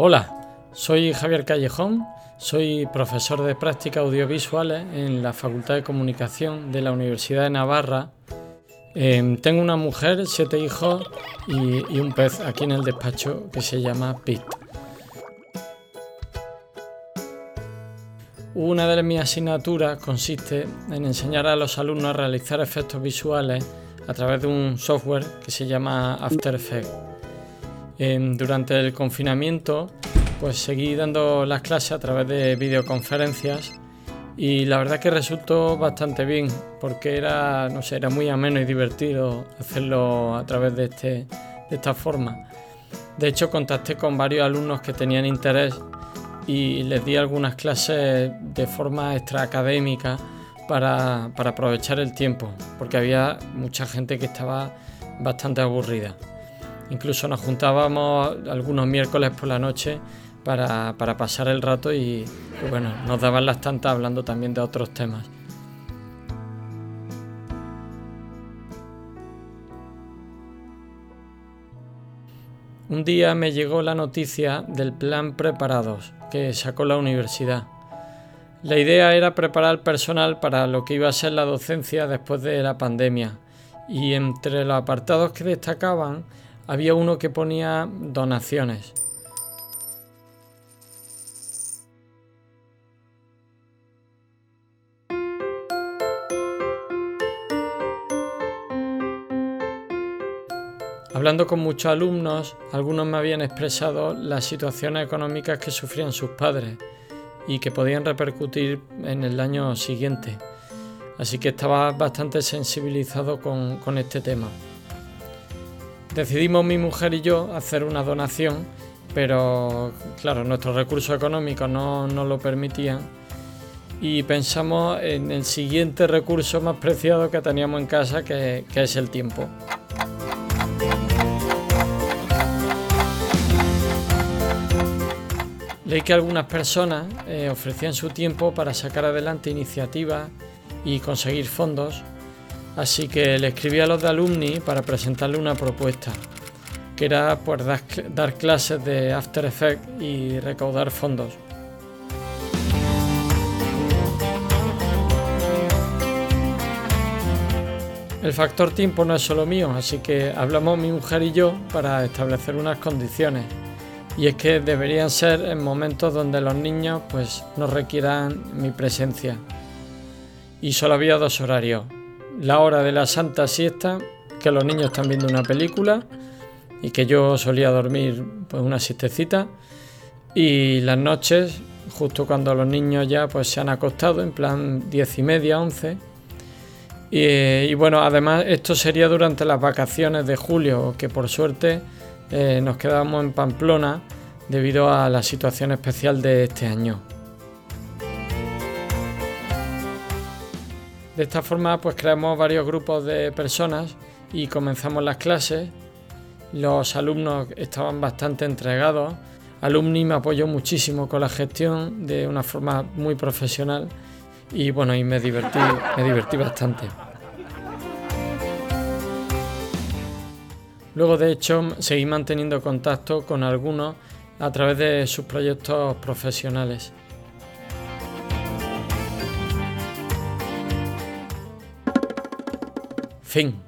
Hola, soy Javier Callejón, soy profesor de prácticas audiovisuales en la Facultad de Comunicación de la Universidad de Navarra. Em, tengo una mujer, siete hijos y, un pez aquí en el despacho que se llama Pete. Una de mis asignaturas consiste en enseñar a los alumnos a realizar efectos visuales a través de un software que se llama After Effects. Durante el confinamiento, pues seguí dando las clases a través de videoconferencias y la verdad que resultó bastante bien porque era, no sé, era muy ameno y divertido hacerlo a través de, este, de esta forma. De hecho, contacté con varios alumnos que tenían interés y les di algunas clases de forma extraacadémica para, para aprovechar el tiempo, porque había mucha gente que estaba bastante aburrida. Incluso nos juntábamos algunos miércoles por la noche para, para pasar el rato y, bueno, nos daban las tantas hablando también de otros temas. Un día me llegó la noticia del plan Preparados que sacó la universidad. La idea era preparar al personal para lo que iba a ser la docencia después de la pandemia y entre los apartados que destacaban había uno que ponía donaciones. Hablando con muchos alumnos, algunos me habían expresado las situaciones económicas que sufrían sus padres y que podían repercutir en el año siguiente. Así que estaba bastante sensibilizado con, este tema. Decidimos mi mujer y yo hacer una donación, pero claro, nuestros recursos económicos no nos lo permitían y pensamos en el siguiente recurso más preciado que teníamos en casa, que es el tiempo. Leí que algunas personas eh, ofrecían su tiempo para sacar adelante iniciativas y conseguir fondos, así que le escribí a los de alumni para presentarle una propuesta, que era pues, dar, clases de After Effects y recaudar fondos. El factor tiempo no es solo mío, así que hablamos mi mujer y yo para establecer unas condiciones y es que deberían ser en momentos donde los niños pues no requieran mi presencia. Y solo había dos horarios. La hora de la santa siesta, que los niños están viendo una película y que yo solía dormir pues una siestecita y las noches justo cuando los niños ya pues se han acostado en plan diez y media, once y, bueno, además esto sería durante las vacaciones de julio, que por suerte eh, nos quedamos en Pamplona debido a la situación especial de este año. De esta forma pues creamos varios grupos de personas y comenzamos las clases. Los alumnos estaban bastante entregados. Alumni me apoyó muchísimo con la gestión de una forma muy profesional y bueno, y me divertí, me divertí bastante. Luego, de hecho, seguí manteniendo contacto con algunos a través de sus proyectos profesionales. Fim.